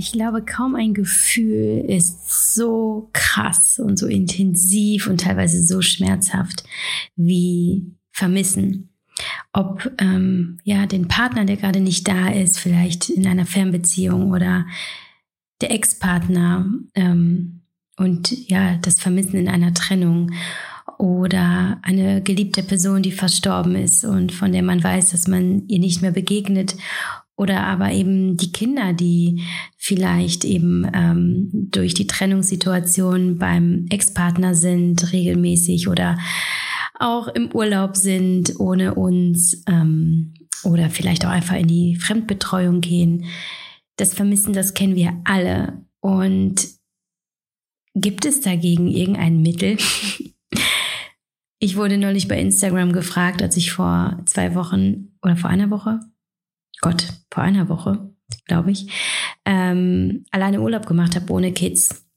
Ich glaube, kaum ein Gefühl ist so krass und so intensiv und teilweise so schmerzhaft wie Vermissen. Ob ähm, ja den Partner, der gerade nicht da ist, vielleicht in einer Fernbeziehung oder der Ex-Partner ähm, und ja das Vermissen in einer Trennung oder eine geliebte Person, die verstorben ist und von der man weiß, dass man ihr nicht mehr begegnet oder aber eben die Kinder, die vielleicht eben ähm, durch die Trennungssituation beim Ex-Partner sind regelmäßig oder auch im Urlaub sind ohne uns ähm, oder vielleicht auch einfach in die Fremdbetreuung gehen. Das Vermissen, das kennen wir alle. Und gibt es dagegen irgendein Mittel? Ich wurde neulich bei Instagram gefragt, als ich vor zwei Wochen oder vor einer Woche, Gott, vor einer Woche, glaube ich, ähm, alleine Urlaub gemacht habe ohne Kids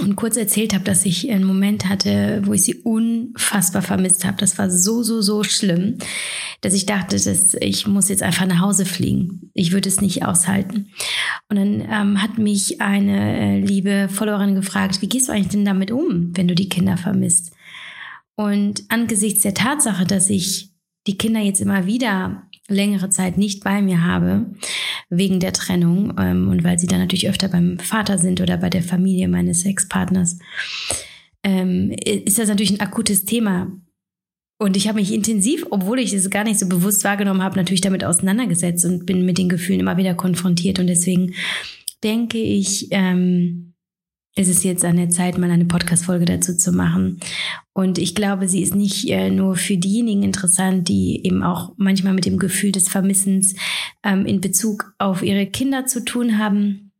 und kurz erzählt habe, dass ich einen Moment hatte, wo ich sie unfassbar vermisst habe. Das war so, so, so schlimm, dass ich dachte, dass ich muss jetzt einfach nach Hause fliegen. Ich würde es nicht aushalten. Und dann ähm, hat mich eine äh, liebe Followerin gefragt, wie gehst du eigentlich denn damit um, wenn du die Kinder vermisst? Und angesichts der Tatsache, dass ich die Kinder jetzt immer wieder längere Zeit nicht bei mir habe, wegen der Trennung ähm, und weil sie dann natürlich öfter beim Vater sind oder bei der Familie meines Ex-Partners, ähm, ist das natürlich ein akutes Thema. Und ich habe mich intensiv, obwohl ich es gar nicht so bewusst wahrgenommen habe, natürlich damit auseinandergesetzt und bin mit den Gefühlen immer wieder konfrontiert. Und deswegen denke ich, ähm, ist es jetzt an der Zeit, mal eine Podcast-Folge dazu zu machen. Und ich glaube, sie ist nicht äh, nur für diejenigen interessant, die eben auch manchmal mit dem Gefühl des Vermissens ähm, in Bezug auf ihre Kinder zu tun haben,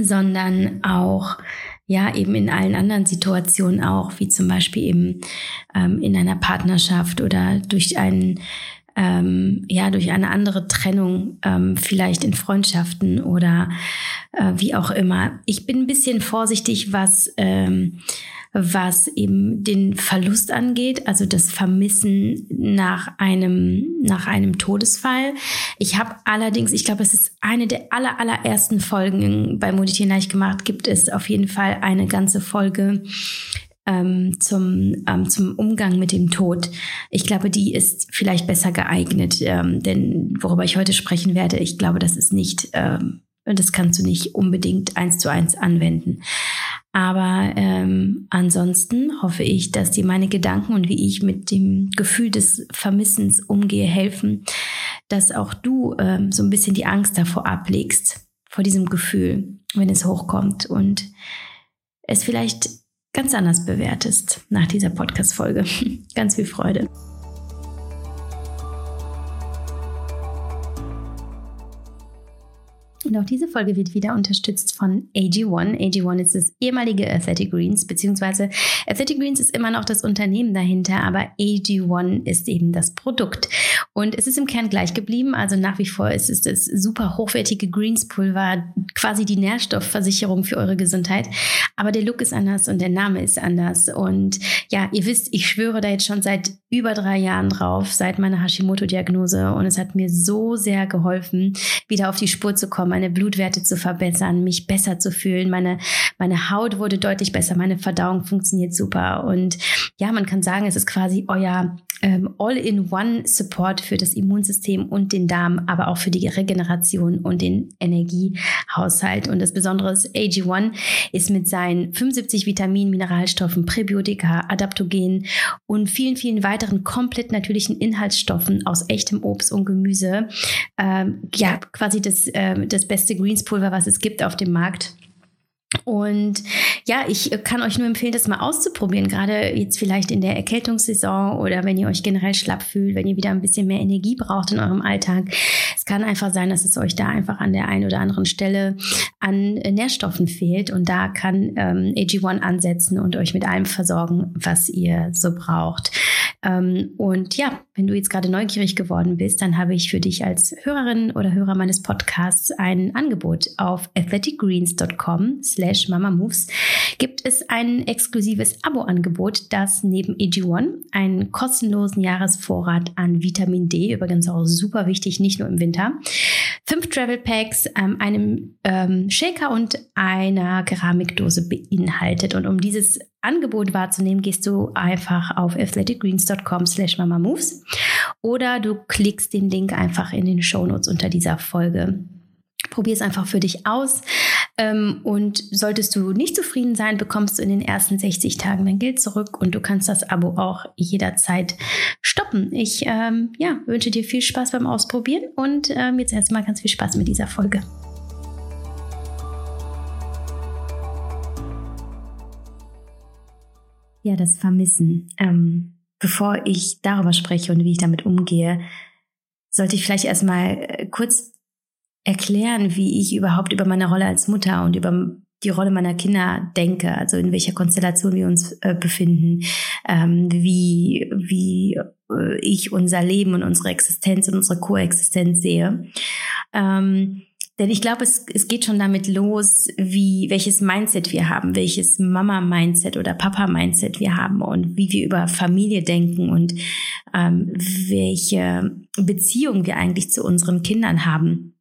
sondern auch ja eben in allen anderen Situationen auch, wie zum Beispiel eben ähm, in einer Partnerschaft oder durch einen ähm, ja durch eine andere Trennung, ähm, vielleicht in Freundschaften oder äh, wie auch immer. Ich bin ein bisschen vorsichtig, was ähm, was eben den Verlust angeht, also das Vermissen nach einem nach einem Todesfall. Ich habe allerdings, ich glaube, es ist eine der aller allerersten Folgen bei Moditieren leicht gemacht, gibt es auf jeden Fall eine ganze Folge ähm, zum, ähm, zum Umgang mit dem Tod. Ich glaube, die ist vielleicht besser geeignet, ähm, denn worüber ich heute sprechen werde, ich glaube, das ist nicht, ähm, das kannst du nicht unbedingt eins zu eins anwenden. Aber ähm, ansonsten hoffe ich, dass dir meine Gedanken und wie ich mit dem Gefühl des Vermissens umgehe helfen, dass auch du ähm, so ein bisschen die Angst davor ablegst, vor diesem Gefühl, wenn es hochkommt und es vielleicht ganz anders bewertest nach dieser Podcast-Folge. ganz viel Freude. Und auch diese Folge wird wieder unterstützt von AG1. AG1 ist das ehemalige Athletic Greens, beziehungsweise Athletic Greens ist immer noch das Unternehmen dahinter, aber AG1 ist eben das Produkt. Und es ist im Kern gleich geblieben. Also nach wie vor ist es das super hochwertige Greenspulver, quasi die Nährstoffversicherung für eure Gesundheit. Aber der Look ist anders und der Name ist anders. Und ja, ihr wisst, ich schwöre da jetzt schon seit über drei Jahren drauf, seit meiner Hashimoto-Diagnose. Und es hat mir so sehr geholfen, wieder auf die Spur zu kommen meine Blutwerte zu verbessern, mich besser zu fühlen. Meine, meine Haut wurde deutlich besser, meine Verdauung funktioniert super. Und ja, man kann sagen, es ist quasi euer ähm, All-in-One-Support für das Immunsystem und den Darm, aber auch für die Regeneration und den Energiehaushalt. Und das Besondere ist, AG1 ist mit seinen 75 Vitaminen, Mineralstoffen, Präbiotika, Adaptogenen und vielen, vielen weiteren komplett natürlichen Inhaltsstoffen aus echtem Obst und Gemüse, ähm, ja, quasi das, äh, das beste Greenspulver, was es gibt auf dem Markt. Und ja, ich kann euch nur empfehlen, das mal auszuprobieren, gerade jetzt vielleicht in der Erkältungssaison oder wenn ihr euch generell schlapp fühlt, wenn ihr wieder ein bisschen mehr Energie braucht in eurem Alltag. Es kann einfach sein, dass es euch da einfach an der einen oder anderen Stelle an Nährstoffen fehlt und da kann ähm, AG1 ansetzen und euch mit allem versorgen, was ihr so braucht. Ähm, und ja, wenn du jetzt gerade neugierig geworden bist, dann habe ich für dich als Hörerin oder Hörer meines Podcasts ein Angebot auf athleticgreens.com slash mamamoves gibt es ein exklusives Abo-Angebot, das neben AG1 einen kostenlosen Jahresvorrat an Vitamin D, übrigens auch super wichtig, nicht nur im Winter, fünf Travel Packs, ähm, einem ähm, Shaker und einer Keramikdose beinhaltet. Und um dieses Angebot wahrzunehmen, gehst du einfach auf athleticgreens.com slash mamamoves oder du klickst den Link einfach in den Shownotes unter dieser Folge. Probier es einfach für dich aus. Ähm, und solltest du nicht zufrieden sein, bekommst du in den ersten 60 Tagen dein Geld zurück und du kannst das Abo auch jederzeit stoppen. Ich ähm, ja, wünsche dir viel Spaß beim Ausprobieren und ähm, jetzt erstmal ganz viel Spaß mit dieser Folge. Ja, das Vermissen. Ähm, bevor ich darüber spreche und wie ich damit umgehe, sollte ich vielleicht erstmal äh, kurz erklären, wie ich überhaupt über meine Rolle als Mutter und über die Rolle meiner Kinder denke, also in welcher Konstellation wir uns äh, befinden, ähm, wie, wie äh, ich unser Leben und unsere Existenz und unsere Koexistenz sehe. Ähm, denn ich glaube, es, es geht schon damit los, wie welches Mindset wir haben, welches Mama-Mindset oder Papa-Mindset wir haben und wie wir über Familie denken und ähm, welche Beziehung wir eigentlich zu unseren Kindern haben.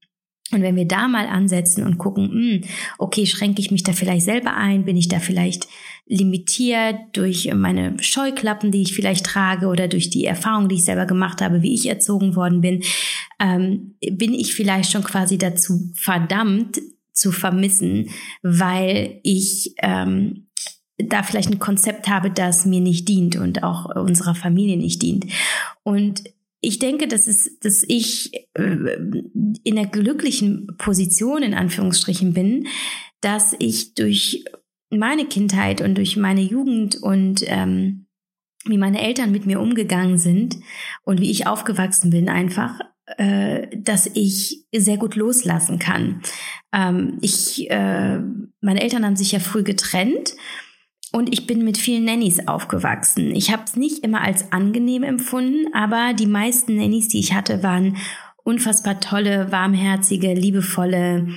Und wenn wir da mal ansetzen und gucken, mh, hm, okay, schränke ich mich da vielleicht selber ein? Bin ich da vielleicht limitiert durch meine Scheuklappen, die ich vielleicht trage oder durch die Erfahrung, die ich selber gemacht habe, wie ich erzogen worden bin? Ähm, bin ich vielleicht schon quasi dazu verdammt zu vermissen, weil ich ähm, da vielleicht ein Konzept habe, das mir nicht dient und auch unserer Familie nicht dient. Und ich denke, dass, es, dass ich äh, in einer glücklichen Position in Anführungsstrichen bin, dass ich durch meine Kindheit und durch meine Jugend und ähm, wie meine Eltern mit mir umgegangen sind und wie ich aufgewachsen bin, einfach, äh, dass ich sehr gut loslassen kann. Ähm, ich, äh, meine Eltern haben sich ja früh getrennt und ich bin mit vielen Nannies aufgewachsen. Ich habe es nicht immer als angenehm empfunden, aber die meisten Nannies, die ich hatte, waren unfassbar tolle, warmherzige, liebevolle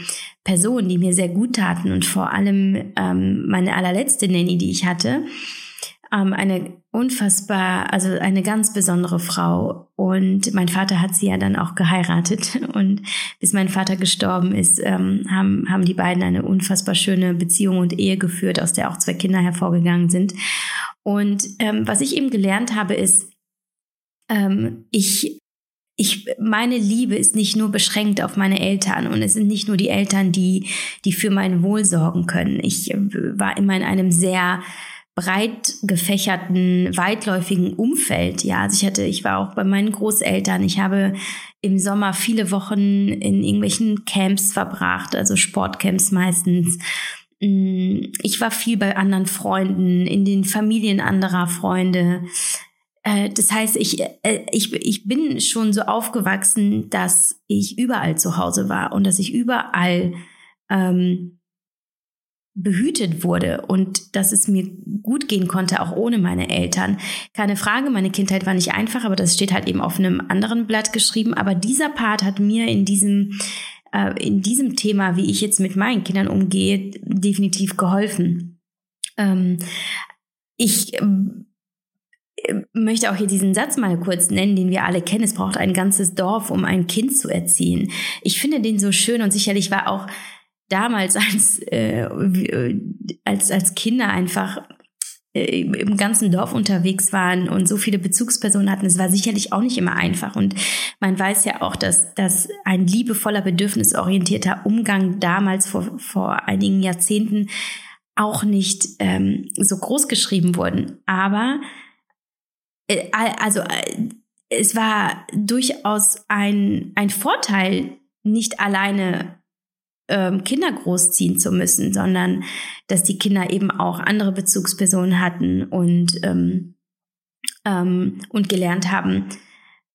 Personen, die mir sehr gut taten. Und vor allem ähm, meine allerletzte Nanny, die ich hatte, ähm, eine unfassbar, also eine ganz besondere Frau. Und mein Vater hat sie ja dann auch geheiratet. Und bis mein Vater gestorben ist, ähm, haben, haben die beiden eine unfassbar schöne Beziehung und Ehe geführt, aus der auch zwei Kinder hervorgegangen sind. Und ähm, was ich eben gelernt habe, ist, ähm, ich ich, meine Liebe ist nicht nur beschränkt auf meine Eltern und es sind nicht nur die Eltern, die, die für mein Wohl sorgen können. Ich äh, war immer in einem sehr breit gefächerten, weitläufigen Umfeld. Ja, also ich hatte, ich war auch bei meinen Großeltern. Ich habe im Sommer viele Wochen in irgendwelchen Camps verbracht, also Sportcamps meistens. Mm, ich war viel bei anderen Freunden, in den Familien anderer Freunde. Äh, das heißt, ich, äh, ich, ich bin schon so aufgewachsen, dass ich überall zu Hause war und dass ich überall ähm, behütet wurde und dass es mir gut gehen konnte, auch ohne meine Eltern. Keine Frage, meine Kindheit war nicht einfach, aber das steht halt eben auf einem anderen Blatt geschrieben. Aber dieser Part hat mir in diesem, äh, in diesem Thema, wie ich jetzt mit meinen Kindern umgehe, definitiv geholfen. Ähm, ich äh, möchte auch hier diesen Satz mal kurz nennen, den wir alle kennen. Es braucht ein ganzes Dorf, um ein Kind zu erziehen. Ich finde den so schön und sicherlich war auch damals als, äh, äh, als, als Kinder einfach äh, im ganzen Dorf unterwegs waren und so viele Bezugspersonen hatten, es war sicherlich auch nicht immer einfach. Und man weiß ja auch, dass, dass ein liebevoller, bedürfnisorientierter Umgang damals vor, vor einigen Jahrzehnten auch nicht ähm, so groß geschrieben wurden. Aber äh, also äh, es war durchaus ein, ein Vorteil, nicht alleine ähm, Kinder großziehen zu müssen, sondern dass die Kinder eben auch andere Bezugspersonen hatten und, ähm, ähm, und gelernt haben,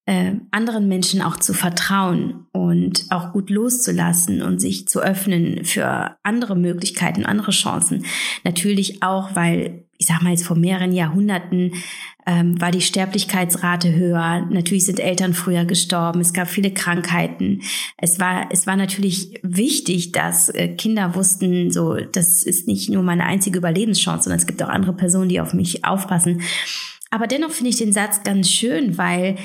äh, anderen Menschen auch zu vertrauen und auch gut loszulassen und sich zu öffnen für andere Möglichkeiten, andere Chancen. Natürlich auch, weil, ich sag mal jetzt vor mehreren Jahrhunderten ähm, war die Sterblichkeitsrate höher. Natürlich sind Eltern früher gestorben. Es gab viele Krankheiten. Es war, es war natürlich wichtig, dass äh, Kinder wussten, so, das ist nicht nur meine einzige Überlebenschance, sondern es gibt auch andere Personen, die auf mich aufpassen. Aber dennoch finde ich den Satz ganz schön, weil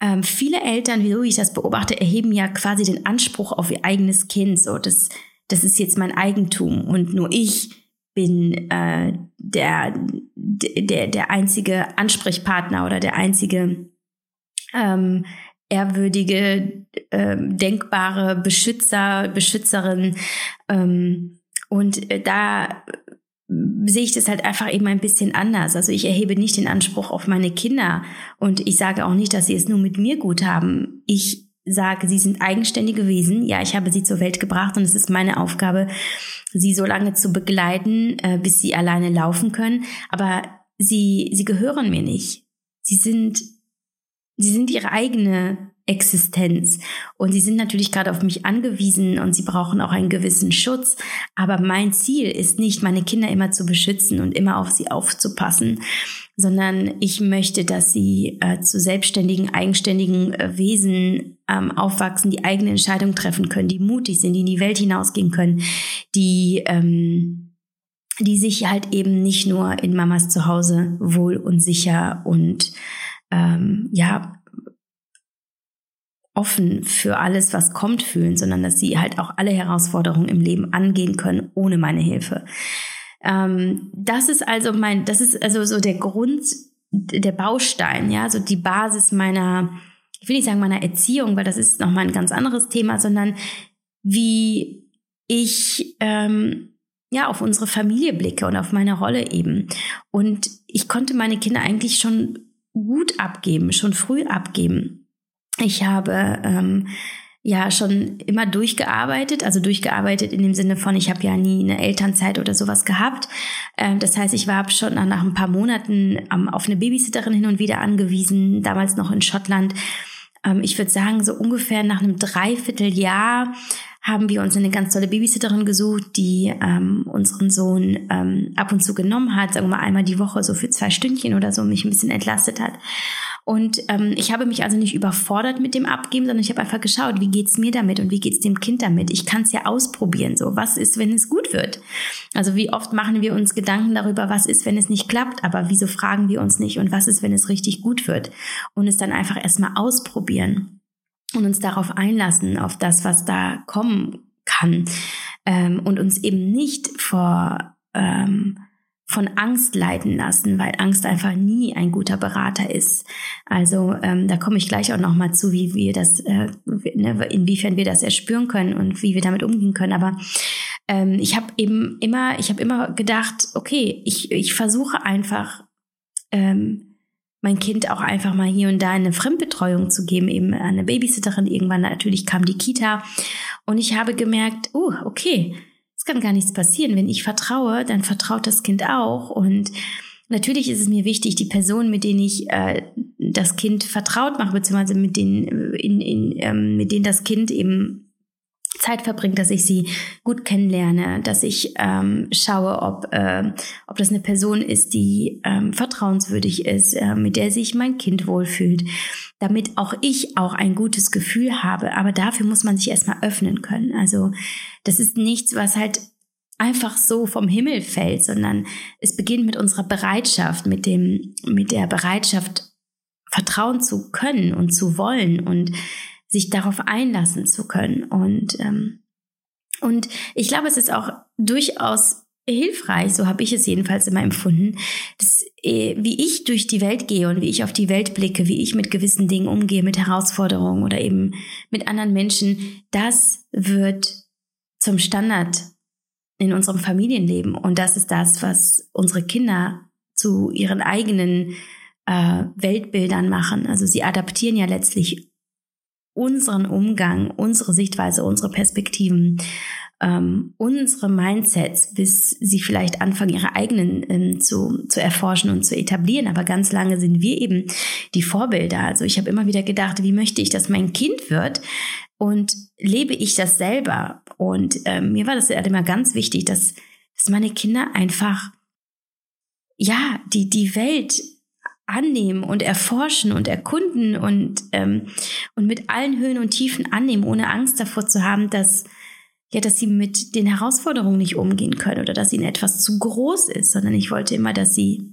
ähm, viele Eltern, wie ich das beobachte, erheben ja quasi den Anspruch auf ihr eigenes Kind. So, das, das ist jetzt mein Eigentum und nur ich bin äh, der, der, der einzige Ansprechpartner oder der einzige ähm, ehrwürdige, äh, denkbare Beschützer, Beschützerin. Ähm, und äh, da sehe ich das halt einfach eben ein bisschen anders. Also ich erhebe nicht den Anspruch auf meine Kinder und ich sage auch nicht, dass sie es nur mit mir gut haben. Ich sage, sie sind eigenständige Wesen. Ja, ich habe sie zur Welt gebracht und es ist meine Aufgabe, sie so lange zu begleiten, äh, bis sie alleine laufen können. Aber sie, sie gehören mir nicht. Sie sind, sie sind ihre eigene Existenz. Und sie sind natürlich gerade auf mich angewiesen und sie brauchen auch einen gewissen Schutz. Aber mein Ziel ist nicht, meine Kinder immer zu beschützen und immer auf sie aufzupassen, sondern ich möchte, dass sie äh, zu selbstständigen, eigenständigen äh, Wesen ähm, aufwachsen, die eigene Entscheidungen treffen können, die mutig sind, die in die Welt hinausgehen können, die ähm, die sich halt eben nicht nur in Mamas Zuhause wohl und sicher und ähm, ja offen für alles, was kommt, fühlen, sondern dass sie halt auch alle Herausforderungen im Leben angehen können ohne meine Hilfe. Ähm, das ist also mein, das ist also so der Grund, der Baustein, ja, so die Basis meiner, ich will nicht sagen meiner Erziehung, weil das ist nochmal ein ganz anderes Thema, sondern wie ich ähm, ja auf unsere Familie blicke und auf meine Rolle eben. Und ich konnte meine Kinder eigentlich schon gut abgeben, schon früh abgeben. Ich habe ähm, ja schon immer durchgearbeitet, also durchgearbeitet in dem Sinne von, ich habe ja nie eine Elternzeit oder sowas gehabt. Ähm, das heißt, ich war schon nach, ein paar Monaten ähm, auf eine Babysitterin hin und wieder angewiesen, damals noch in Schottland. Ähm, ich würde sagen, so ungefähr nach einem Dreivierteljahr haben wir uns eine ganz tolle Babysitterin gesucht, die ähm, unseren Sohn ähm, ab und zu genommen hat, sagen wir mal einmal die Woche so für zwei Stündchen oder so, mich ein bisschen entlastet hat. Und ähm, ich habe mich also nicht überfordert mit dem Abgeben, sondern ich habe einfach geschaut, wie geht's mir damit und wie geht's dem Kind damit. Ich kann es ja ausprobieren. So, was ist, wenn es gut wird? Also wie oft machen wir uns Gedanken darüber, was ist, wenn es nicht klappt, aber wieso fragen wir uns nicht und was ist, wenn es richtig gut wird? Und es dann einfach erstmal ausprobieren und uns darauf einlassen, auf das, was da kommen kann. Ähm, und uns eben nicht vor ähm, von Angst leiten lassen, weil Angst einfach nie ein guter Berater ist. Also ähm, da komme ich gleich auch noch mal zu, wie wir das, äh, ne, inwiefern wir das erspüren können und wie wir damit umgehen können. Aber ähm, ich habe eben immer, ich habe immer gedacht, okay, ich ich versuche einfach ähm, mein Kind auch einfach mal hier und da eine Fremdbetreuung zu geben, eben eine Babysitterin. Irgendwann natürlich kam die Kita und ich habe gemerkt, oh, okay, kann gar nichts passieren. Wenn ich vertraue, dann vertraut das Kind auch. Und natürlich ist es mir wichtig, die Person, mit denen ich äh, das Kind vertraut mache, beziehungsweise mit denen, in, in, ähm, mit denen das Kind eben Zeit verbringt, dass ich sie gut kennenlerne, dass ich ähm, schaue, ob, äh, ob das eine Person ist, die ähm, vertrauenswürdig ist, äh, mit der sich mein Kind wohlfühlt, damit auch ich auch ein gutes Gefühl habe. Aber dafür muss man sich erstmal öffnen können. Also das ist nichts, was halt einfach so vom Himmel fällt, sondern es beginnt mit unserer Bereitschaft, mit dem, mit der Bereitschaft, vertrauen zu können und zu wollen und sich darauf einlassen zu können. Und, ähm, und ich glaube, es ist auch durchaus hilfreich, so habe ich es jedenfalls immer empfunden, dass, äh, wie ich durch die Welt gehe und wie ich auf die Welt blicke, wie ich mit gewissen Dingen umgehe, mit Herausforderungen oder eben mit anderen Menschen, das wird zum Standard in unserem Familienleben. Und das ist das, was unsere Kinder zu ihren eigenen äh, Weltbildern machen. Also sie adaptieren ja letztlich unseren Umgang, unsere Sichtweise, unsere Perspektiven, ähm, unsere Mindsets, bis sie vielleicht anfangen, ihre eigenen ähm, zu, zu erforschen und zu etablieren. Aber ganz lange sind wir eben die Vorbilder. Also ich habe immer wieder gedacht, wie möchte ich, dass mein Kind wird? Und lebe ich das selber? Und ähm, mir war das halt immer ganz wichtig, dass, dass meine Kinder einfach ja, die, die Welt annehmen und erforschen und erkunden und, ähm, und mit allen Höhen und Tiefen annehmen, ohne Angst davor zu haben, dass, ja, dass sie mit den Herausforderungen nicht umgehen können oder dass ihnen etwas zu groß ist, sondern ich wollte immer, dass sie,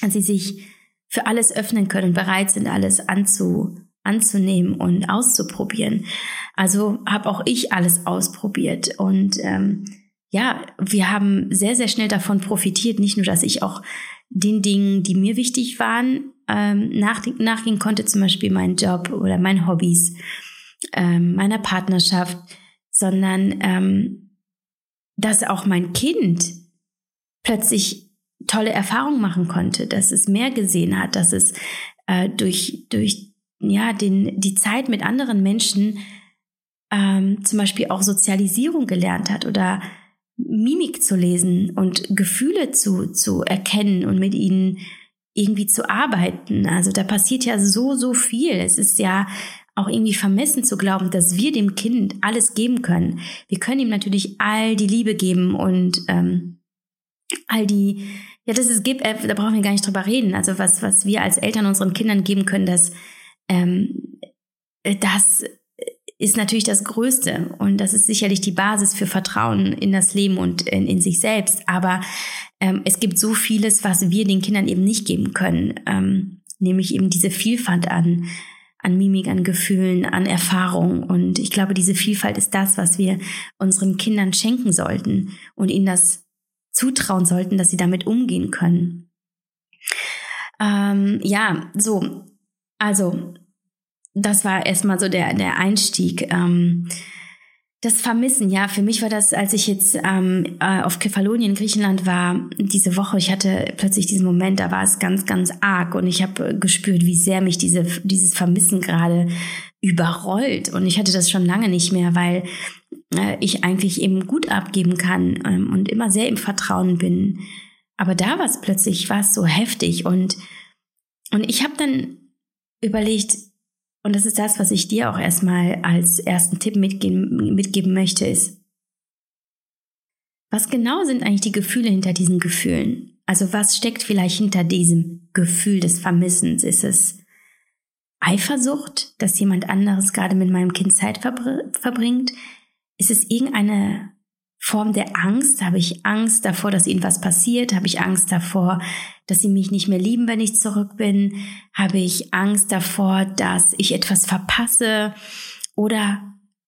dass sie sich für alles öffnen können und bereit sind, alles anzu, anzunehmen und auszuprobieren. Also habe auch ich alles ausprobiert und ähm, ja, wir haben sehr, sehr schnell davon profitiert. Nicht nur, dass ich auch den Dingen, die mir wichtig waren, ähm, nach, nachgehen konnte, zum Beispiel meinen Job oder meine Hobbys, ähm, meiner Partnerschaft, sondern ähm, dass auch mein Kind plötzlich tolle Erfahrungen machen konnte, dass es mehr gesehen hat, dass es äh, durch, durch ja, den, die Zeit mit anderen Menschen ähm, zum Beispiel auch Sozialisierung gelernt hat oder Mimik zu lesen und Gefühle zu, zu erkennen und mit ihnen irgendwie zu arbeiten. Also da passiert ja so, so viel. Es ist ja auch irgendwie vermessen zu glauben, dass wir dem Kind alles geben können. Wir können ihm natürlich all die Liebe geben und ähm, all die, ja, das ist, äh, da brauchen wir gar nicht drüber reden. Also was, was wir als Eltern unseren Kindern geben können, das, ähm, das ist natürlich das Größte und das ist sicherlich die Basis für Vertrauen in das Leben und in, in sich selbst. Aber ähm, es gibt so vieles, was wir den Kindern eben nicht geben können, ähm, nämlich eben diese Vielfalt an an Mimik, an Gefühlen, an Erfahrung. Und ich glaube, diese Vielfalt ist das, was wir unseren Kindern schenken sollten und ihnen das zutrauen sollten, dass sie damit umgehen können. Ähm, ja, so, also das war erstmal so der, der Einstieg. Ähm, das Vermissen, ja, für mich war das, als ich jetzt ähm, äh, auf Kefalonien in Griechenland war, diese Woche, ich hatte plötzlich diesen Moment, da war es ganz, ganz arg und ich habe gespürt, wie sehr mich diese, dieses Vermissen gerade überrollt. Und ich hatte das schon lange nicht mehr, weil äh, ich eigentlich eben gut abgeben kann ähm, und immer sehr im Vertrauen bin. Aber da war es plötzlich, war es so heftig und, und ich habe dann überlegt, und das ist das, was ich dir auch erstmal als ersten Tipp mitgeben, mitgeben möchte, ist, was genau sind eigentlich die Gefühle hinter diesen Gefühlen? Also was steckt vielleicht hinter diesem Gefühl des Vermissens? Ist es Eifersucht, dass jemand anderes gerade mit meinem Kind Zeit verbringt? Ist es irgendeine Form der Angst? Habe ich Angst davor, dass ihnen was passiert? Habe ich Angst davor, dass sie mich nicht mehr lieben, wenn ich zurück bin? Habe ich Angst davor, dass ich etwas verpasse? Oder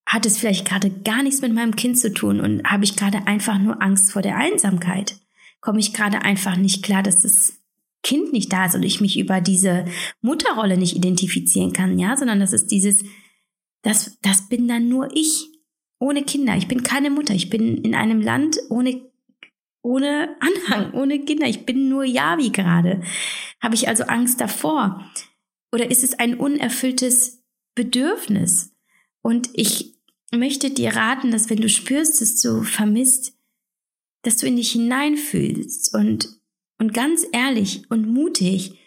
hat es vielleicht gerade gar nichts mit meinem Kind zu tun und habe ich gerade einfach nur Angst vor der Einsamkeit? Komme ich gerade einfach nicht klar, dass das Kind nicht da ist und ich mich über diese Mutterrolle nicht identifizieren kann, ja, sondern das ist dieses, das, das bin dann nur ich ohne Kinder. Ich bin keine Mutter. Ich bin in einem Land ohne, ohne Anhang, ohne Kinder. Ich bin nur Yavi gerade. Habe ich also Angst davor? Oder ist es ein unerfülltes Bedürfnis? Und ich möchte dir raten, dass wenn du spürst, dass du vermisst, dass du in dich hineinfühlst und, und ganz ehrlich und mutig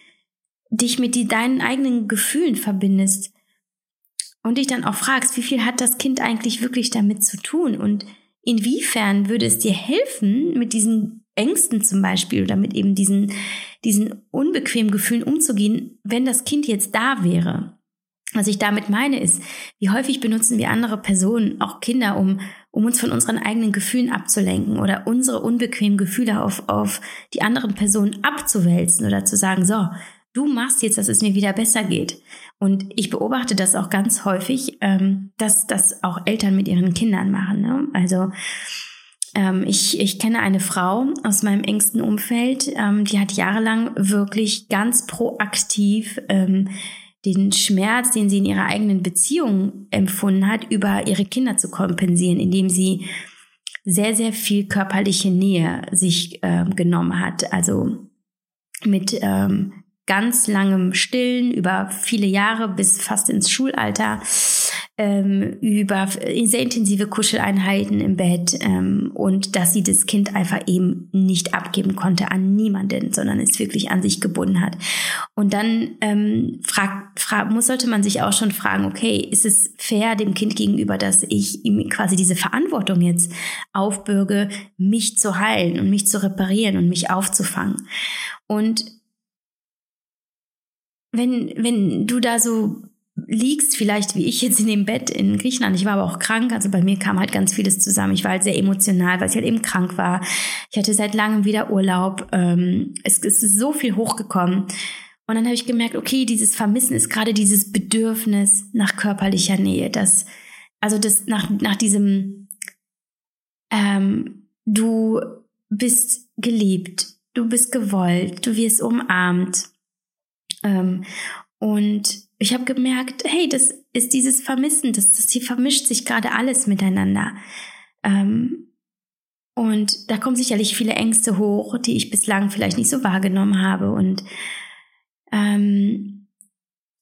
dich mit die, deinen eigenen Gefühlen verbindest und dich dann auch fragst, wie viel hat das Kind eigentlich wirklich damit zu tun und inwiefern würde es dir helfen, mit diesen Ängsten zum Beispiel oder mit eben diesen, diesen unbequemen Gefühlen umzugehen, wenn das Kind jetzt da wäre. Was ich damit meine ist, wie häufig benutzen wir andere Personen, auch Kinder, um, um uns von unseren eigenen Gefühlen abzulenken oder unsere unbequemen Gefühle auf, auf die anderen Personen abzuwälzen oder zu sagen, so, du machst jetzt, dass es mir wieder besser geht. Und ich beobachte das auch ganz häufig, ähm, dass das auch Eltern mit ihren Kindern machen. Ne? Also ähm, ich, ich kenne eine Frau aus meinem engsten Umfeld, ähm, die hat jahrelang wirklich ganz proaktiv ähm, den Schmerz, den sie in ihrer eigenen Beziehung empfunden hat, über ihre Kinder zu kompensieren, indem sie sehr, sehr viel körperliche Nähe sich äh, genommen hat. Also mit ähm, ganz langem Stillen über viele Jahre bis fast ins Schulalter, ähm, über sehr intensive Kuscheleinheiten im Bett ähm, und dass sie das Kind einfach eben nicht abgeben konnte an niemanden, sondern es wirklich an sich gebunden hat. Und dann ähm, frag, frag, muss, sollte man sich auch schon fragen, okay, ist es fair dem Kind gegenüber, dass ich ihm quasi diese Verantwortung jetzt aufbürge, mich zu heilen und mich zu reparieren und mich aufzufangen? Und wenn, wenn du da so liegst, vielleicht wie ich jetzt in dem Bett in Griechenland, ich war aber auch krank, also bei mir kam halt ganz vieles zusammen. Ich war halt sehr emotional, weil ich halt eben krank war. Ich hatte seit langem wieder Urlaub. Ähm, es, es ist so viel hochgekommen. Und dann habe ich gemerkt, okay, dieses Vermissen ist gerade dieses Bedürfnis nach körperlicher Nähe, das, also das nach, nach diesem, ähm, du bist geliebt, du bist gewollt, du wirst umarmt. Ähm, und ich habe gemerkt, hey, das ist dieses Vermissen, das, das hier vermischt sich gerade alles miteinander. Ähm, und da kommen sicherlich viele Ängste hoch, die ich bislang vielleicht nicht so wahrgenommen habe und ähm,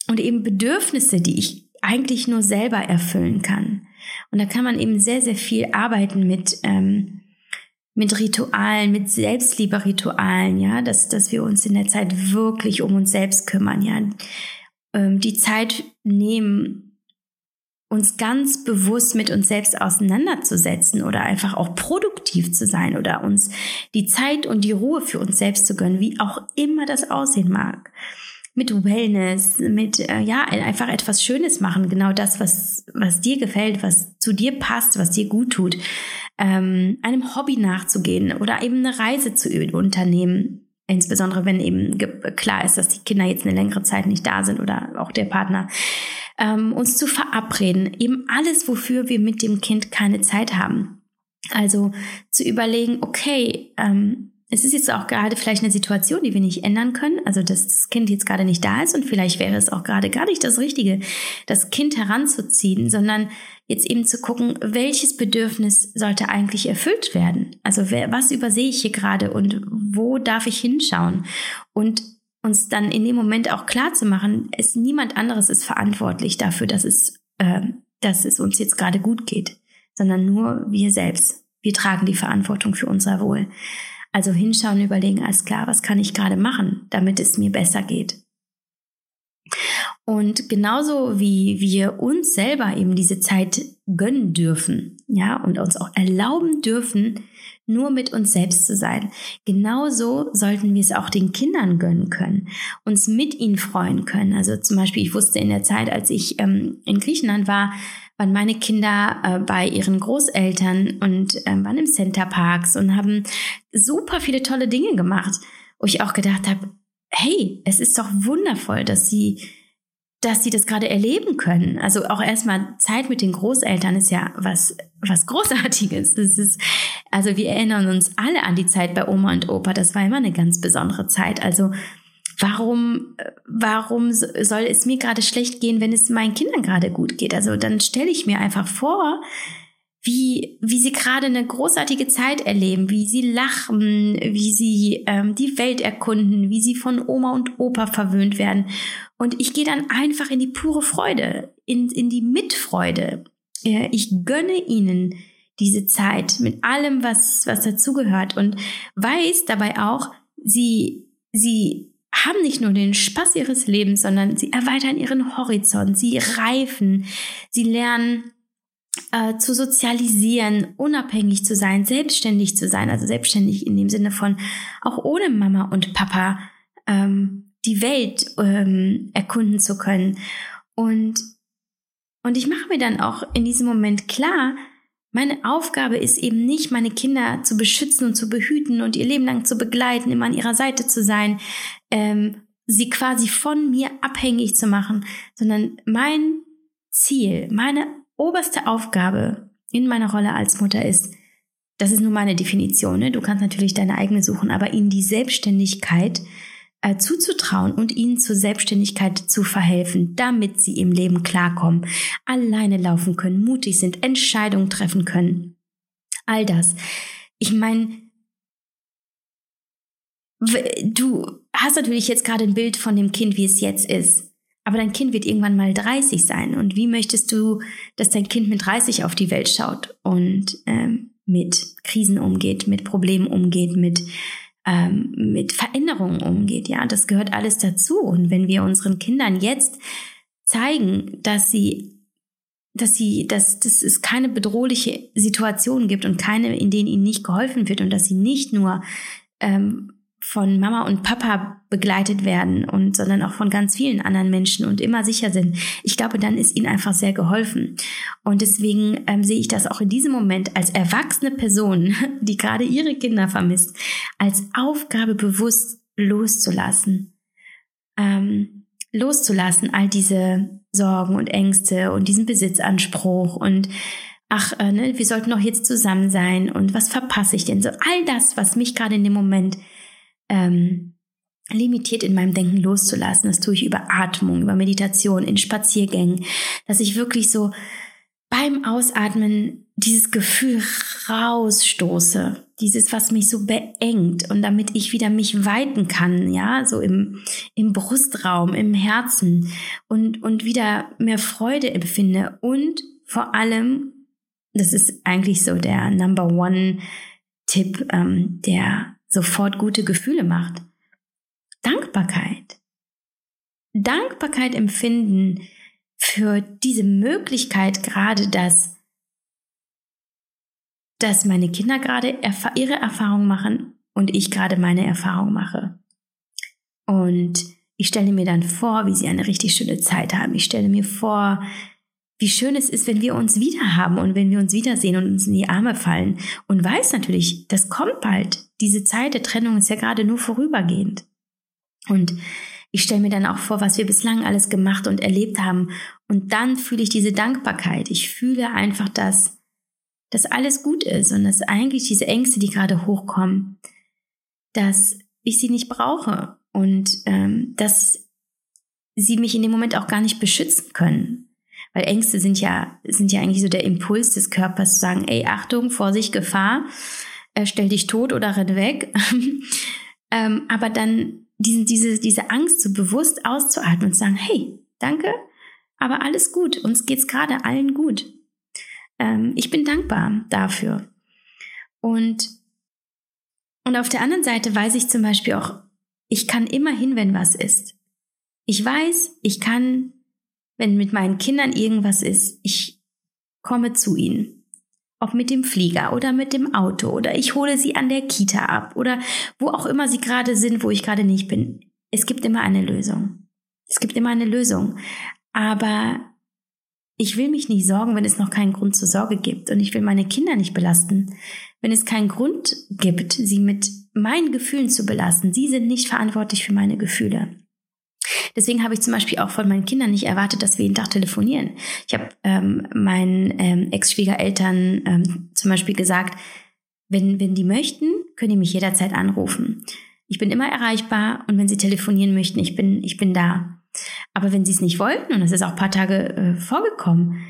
und eben Bedürfnisse, die ich eigentlich nur selber erfüllen kann. Und da kann man eben sehr, sehr viel arbeiten mit ähm, mit Ritualen, mit Selbstliebe-Ritualen, ja, dass, dass wir uns in der Zeit wirklich um uns selbst kümmern, ja, ähm, die Zeit nehmen, uns ganz bewusst mit uns selbst auseinanderzusetzen oder einfach auch produktiv zu sein oder uns die Zeit und die Ruhe für uns selbst zu gönnen, wie auch immer das aussehen mag mit Wellness, mit äh, ja einfach etwas Schönes machen, genau das, was was dir gefällt, was zu dir passt, was dir gut tut, ähm, einem Hobby nachzugehen oder eben eine Reise zu unternehmen, insbesondere wenn eben klar ist, dass die Kinder jetzt eine längere Zeit nicht da sind oder auch der Partner, ähm, uns zu verabreden, eben alles, wofür wir mit dem Kind keine Zeit haben. Also zu überlegen, okay, ähm, es ist jetzt auch gerade vielleicht eine Situation, die wir nicht ändern können, also dass das Kind jetzt gerade nicht da ist und vielleicht wäre es auch gerade gar nicht das Richtige, das Kind heranzuziehen, sondern jetzt eben zu gucken, welches Bedürfnis sollte eigentlich erfüllt werden? Also wer, was übersehe ich hier gerade und wo darf ich hinschauen? Und uns dann in dem Moment auch klar zu machen, es niemand anderes ist verantwortlich dafür, dass es, äh, dass es uns jetzt gerade gut geht, sondern nur wir selbst. Wir tragen die Verantwortung für unser Wohl. Also hinschauen, überlegen, alles klar, was kann ich gerade machen, damit es mir besser geht. Und genauso wie wir uns selber eben diese Zeit gönnen dürfen, ja, und uns auch erlauben dürfen, nur mit uns selbst zu sein. Genauso sollten wir es auch den Kindern gönnen können, uns mit ihnen freuen können. Also zum Beispiel, ich wusste in der Zeit, als ich ähm, in Griechenland war, waren meine Kinder äh, bei ihren Großeltern und äh, waren im Centerparks und haben super viele tolle Dinge gemacht, wo ich auch gedacht habe, hey, es ist doch wundervoll, dass sie dass sie das gerade erleben können. Also auch erstmal Zeit mit den Großeltern ist ja was, was Großartiges. Das ist, also wir erinnern uns alle an die Zeit bei Oma und Opa. Das war immer eine ganz besondere Zeit. Also warum, warum soll es mir gerade schlecht gehen, wenn es meinen Kindern gerade gut geht? Also dann stelle ich mir einfach vor, wie, wie sie gerade eine großartige Zeit erleben, wie sie lachen, wie sie ähm, die Welt erkunden, wie sie von Oma und Opa verwöhnt werden. Und ich gehe dann einfach in die pure Freude, in, in die Mitfreude. Ich gönne ihnen diese Zeit mit allem, was, was dazugehört und weiß dabei auch, sie, sie haben nicht nur den Spaß ihres Lebens, sondern sie erweitern ihren Horizont, sie reifen, sie lernen äh, zu sozialisieren, unabhängig zu sein, selbstständig zu sein, also selbstständig in dem Sinne von auch ohne Mama und Papa ähm, die Welt ähm, erkunden zu können. Und, und ich mache mir dann auch in diesem Moment klar, meine Aufgabe ist eben nicht, meine Kinder zu beschützen und zu behüten und ihr Leben lang zu begleiten, immer an ihrer Seite zu sein, ähm, sie quasi von mir abhängig zu machen, sondern mein Ziel, meine oberste Aufgabe in meiner Rolle als Mutter ist, das ist nur meine Definition, ne? du kannst natürlich deine eigene suchen, aber ihnen die Selbstständigkeit äh, zuzutrauen und ihnen zur Selbstständigkeit zu verhelfen, damit sie im Leben klarkommen, alleine laufen können, mutig sind, Entscheidungen treffen können. All das. Ich meine, du hast natürlich jetzt gerade ein Bild von dem Kind, wie es jetzt ist. Aber dein Kind wird irgendwann mal 30 sein. Und wie möchtest du, dass dein Kind mit 30 auf die Welt schaut und ähm, mit Krisen umgeht, mit Problemen umgeht, mit ähm, mit Veränderungen umgeht. Ja, das gehört alles dazu. Und wenn wir unseren Kindern jetzt zeigen, dass sie dass sie, dass, dass es keine bedrohliche Situation gibt und keine, in denen ihnen nicht geholfen wird und dass sie nicht nur ähm, von Mama und Papa begleitet werden und sondern auch von ganz vielen anderen Menschen und immer sicher sind. Ich glaube, dann ist ihnen einfach sehr geholfen. Und deswegen ähm, sehe ich das auch in diesem Moment als erwachsene Person, die gerade ihre Kinder vermisst, als Aufgabe bewusst loszulassen. ähm, loszulassen, all diese Sorgen und Ängste und diesen Besitzanspruch und ach, äh, ne, wir sollten doch jetzt zusammen sein und was verpasse ich denn so? All das, was mich gerade in dem Moment ähm, limitiert in meinem Denken loszulassen. Das tue ich über Atmung, über Meditation, in Spaziergängen, dass ich wirklich so beim Ausatmen dieses Gefühl rausstoße, dieses, was mich so beengt und damit ich wieder mich weiten kann, ja, so im, im Brustraum, im Herzen und, und wieder mehr Freude empfinde und vor allem, das ist eigentlich so der Number One Tipp, ähm, der sofort gute Gefühle macht. Dankbarkeit. Dankbarkeit empfinden für diese Möglichkeit gerade, dass, dass meine Kinder gerade ihre Erfahrung machen und ich gerade meine Erfahrung mache. Und ich stelle mir dann vor, wie sie eine richtig schöne Zeit haben. Ich stelle mir vor, wie schön es ist, wenn wir uns wieder haben und wenn wir uns wiedersehen und uns in die Arme fallen. Und weiß natürlich, das kommt bald. Diese Zeit der Trennung ist ja gerade nur vorübergehend. Und ich stelle mir dann auch vor, was wir bislang alles gemacht und erlebt haben. Und dann fühle ich diese Dankbarkeit. Ich fühle einfach, dass, dass alles gut ist und dass eigentlich diese Ängste, die gerade hochkommen, dass ich sie nicht brauche und ähm, dass sie mich in dem Moment auch gar nicht beschützen können. Weil Ängste sind ja, sind ja eigentlich so der Impuls des Körpers zu sagen, ey, Achtung, Vorsicht, Gefahr, äh, stell dich tot oder renn weg. ähm, aber dann diese, diese, diese Angst so bewusst auszuatmen und zu sagen, hey, danke, aber alles gut, uns geht's gerade allen gut. Ähm, ich bin dankbar dafür. Und, und auf der anderen Seite weiß ich zum Beispiel auch, ich kann immerhin, wenn was ist. Ich weiß, ich kann, wenn mit meinen Kindern irgendwas ist, ich komme zu ihnen ob mit dem Flieger oder mit dem Auto oder ich hole sie an der Kita ab oder wo auch immer sie gerade sind, wo ich gerade nicht bin. Es gibt immer eine Lösung. Es gibt immer eine Lösung. Aber ich will mich nicht sorgen, wenn es noch keinen Grund zur Sorge gibt. Und ich will meine Kinder nicht belasten, wenn es keinen Grund gibt, sie mit meinen Gefühlen zu belasten. Sie sind nicht verantwortlich für meine Gefühle. Deswegen habe ich zum Beispiel auch von meinen Kindern nicht erwartet, dass wir jeden Tag telefonieren. Ich habe ähm, meinen ähm, Ex-Schwiegereltern ähm, zum Beispiel gesagt, wenn, wenn die möchten, können die mich jederzeit anrufen. Ich bin immer erreichbar und wenn sie telefonieren möchten, ich bin, ich bin da. Aber wenn sie es nicht wollten, und das ist auch ein paar Tage äh, vorgekommen,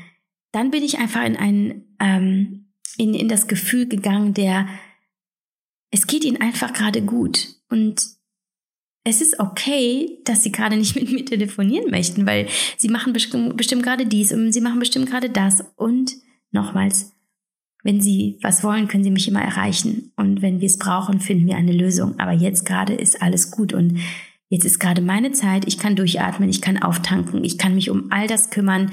dann bin ich einfach in ein, ähm, in, in das Gefühl gegangen, der, es geht ihnen einfach gerade gut. Und es ist okay, dass sie gerade nicht mit mir telefonieren möchten, weil sie machen bestimmt, gerade dies und sie machen bestimmt gerade das. Und nochmals, wenn sie was wollen, können sie mich immer erreichen. Und wenn wir es brauchen, finden wir eine Lösung. Aber jetzt gerade ist alles gut und jetzt ist gerade meine Zeit. Ich kann durchatmen, ich kann auftanken, ich kann mich um all das kümmern,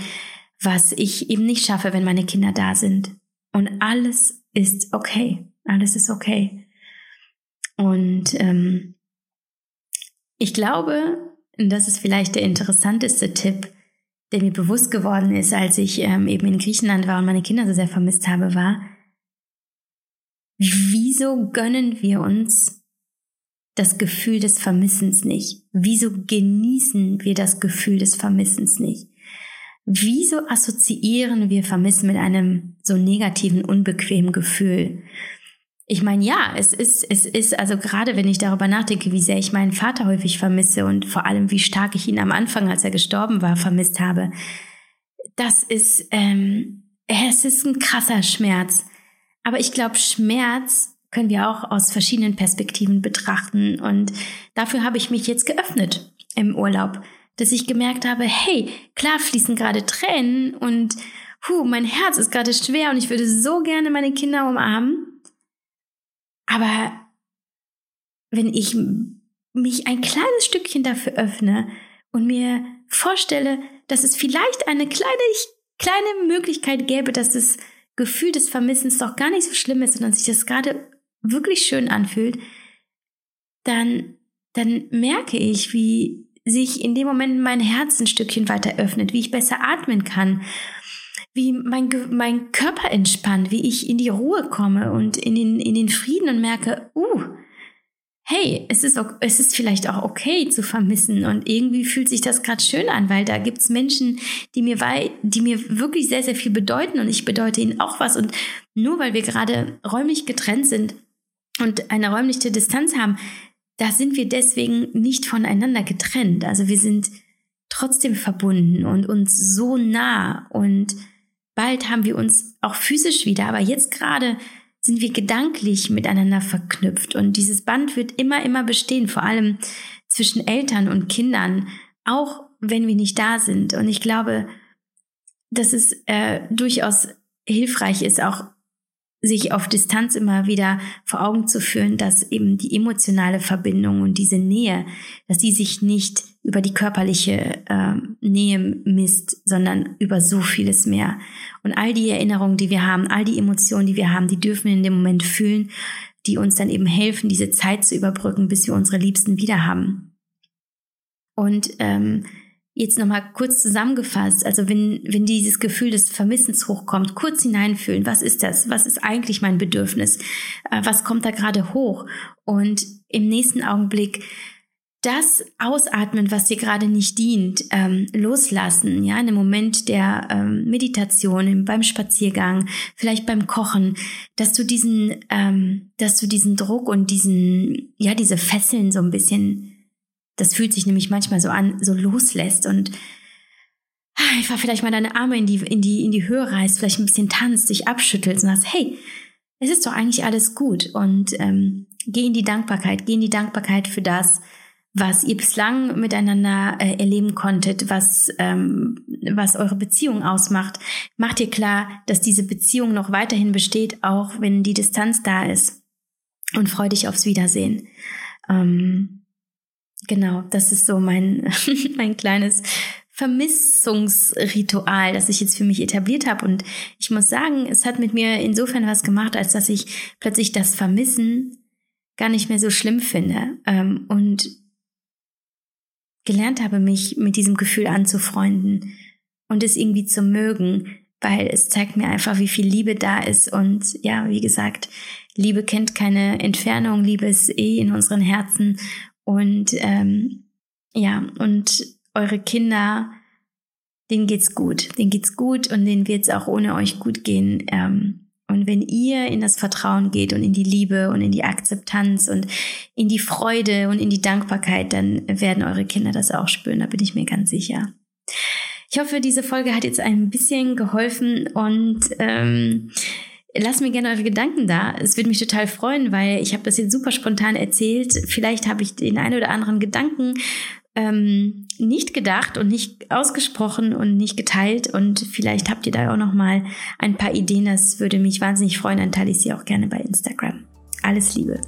was ich eben nicht schaffe, wenn meine Kinder da sind. Und alles ist okay. Alles ist okay. Und ähm, ich glaube, das ist vielleicht der interessanteste Tipp, der mir bewusst geworden ist, als ich ähm, eben in Griechenland war und meine Kinder so sehr vermisst habe, war, wieso gönnen wir uns das Gefühl des Vermissens nicht? Wieso genießen wir das Gefühl des Vermissens nicht? Wieso assoziieren wir Vermissen mit einem so negativen, unbequemen Gefühl? Ich meine, ja, es ist, es ist, also gerade wenn ich darüber nachdenke, wie sehr ich meinen Vater häufig vermisse und vor allem, wie stark ich ihn am Anfang, als er gestorben war, vermisst habe, das ist, ähm, es ist ein krasser Schmerz. Aber ich glaube, Schmerz können wir auch aus verschiedenen Perspektiven betrachten. Und dafür habe ich mich jetzt geöffnet im Urlaub, dass ich gemerkt habe, hey, klar fließen gerade Tränen und puh, mein Herz ist gerade schwer und ich würde so gerne meine Kinder umarmen. Aber wenn ich mich ein kleines Stückchen dafür öffne und mir vorstelle, dass es vielleicht eine kleine, kleine Möglichkeit gäbe, dass das Gefühl des Vermissens doch gar nicht so schlimm ist, sondern sich das gerade wirklich schön anfühlt, dann, dann merke ich, wie sich in dem Moment mein Herz ein Stückchen weiter öffnet, wie ich besser atmen kann wie mein, mein Körper entspannt, wie ich in die Ruhe komme und in den, in den Frieden und merke, uh, hey, es ist, es ist vielleicht auch okay zu vermissen und irgendwie fühlt sich das gerade schön an, weil da gibt's Menschen, die mir, die mir wirklich sehr, sehr viel bedeuten und ich bedeute ihnen auch was und nur weil wir gerade räumlich getrennt sind und eine räumliche Distanz haben, da sind wir deswegen nicht voneinander getrennt. Also wir sind trotzdem verbunden und uns so nah und bald haben wir uns auch physisch wieder, aber jetzt gerade sind wir gedanklich miteinander verknüpft und dieses Band wird immer, immer bestehen, vor allem zwischen Eltern und Kindern, auch wenn wir nicht da sind. Und ich glaube, dass es äh, durchaus hilfreich ist, auch sich auf Distanz immer wieder vor Augen zu führen, dass eben die emotionale Verbindung und diese Nähe, dass die sich nicht über die körperliche äh, Nähe misst, sondern über so vieles mehr. Und all die Erinnerungen, die wir haben, all die Emotionen, die wir haben, die dürfen wir in dem Moment fühlen, die uns dann eben helfen, diese Zeit zu überbrücken, bis wir unsere Liebsten wieder haben. Und ähm, Jetzt nochmal kurz zusammengefasst, also wenn, wenn dieses Gefühl des Vermissens hochkommt, kurz hineinfühlen, was ist das? Was ist eigentlich mein Bedürfnis? Äh, was kommt da gerade hoch? Und im nächsten Augenblick das ausatmen, was dir gerade nicht dient, ähm, loslassen, ja, in einem Moment der ähm, Meditation, beim Spaziergang, vielleicht beim Kochen, dass du diesen, ähm, dass du diesen Druck und diesen, ja, diese Fesseln so ein bisschen das fühlt sich nämlich manchmal so an, so loslässt und ah, einfach vielleicht mal deine Arme in die, in die, in die Höhe reißt, vielleicht ein bisschen tanzt, dich abschüttelt und sagst, hey, es ist doch eigentlich alles gut und ähm, geh in die Dankbarkeit, geh in die Dankbarkeit für das, was ihr bislang miteinander äh, erleben konntet, was, ähm, was eure Beziehung ausmacht. Macht dir klar, dass diese Beziehung noch weiterhin besteht, auch wenn die Distanz da ist. Und freu dich aufs Wiedersehen. Ähm, Genau, das ist so mein, mein kleines Vermissungsritual, das ich jetzt für mich etabliert habe. Und ich muss sagen, es hat mit mir insofern was gemacht, als dass ich plötzlich das Vermissen gar nicht mehr so schlimm finde ähm, und gelernt habe, mich mit diesem Gefühl anzufreunden und es irgendwie zu mögen, weil es zeigt mir einfach, wie viel Liebe da ist. Und ja, wie gesagt, Liebe kennt keine Entfernung, Liebe ist eh in unseren Herzen und ähm, ja, und eure Kinder, denen geht's gut. Denen geht's gut und denen wird's auch ohne euch gut gehen. Ähm, und wenn ihr in das Vertrauen geht und in die Liebe und in die Akzeptanz und in die Freude und in die Dankbarkeit, dann werden eure Kinder das auch spüren, da bin ich mir ganz sicher. Ich hoffe, diese Folge hat jetzt ein bisschen geholfen und ähm, Lasst mir gerne eure Gedanken da. Es würde mich total freuen, weil ich habe das jetzt super spontan erzählt. Vielleicht habe ich den einen oder anderen Gedanken ähm, nicht gedacht und nicht ausgesprochen und nicht geteilt. Und vielleicht habt ihr da auch noch mal ein paar Ideen. Das würde mich wahnsinnig freuen. Dann teile ich sie auch gerne bei Instagram. Alles Liebe.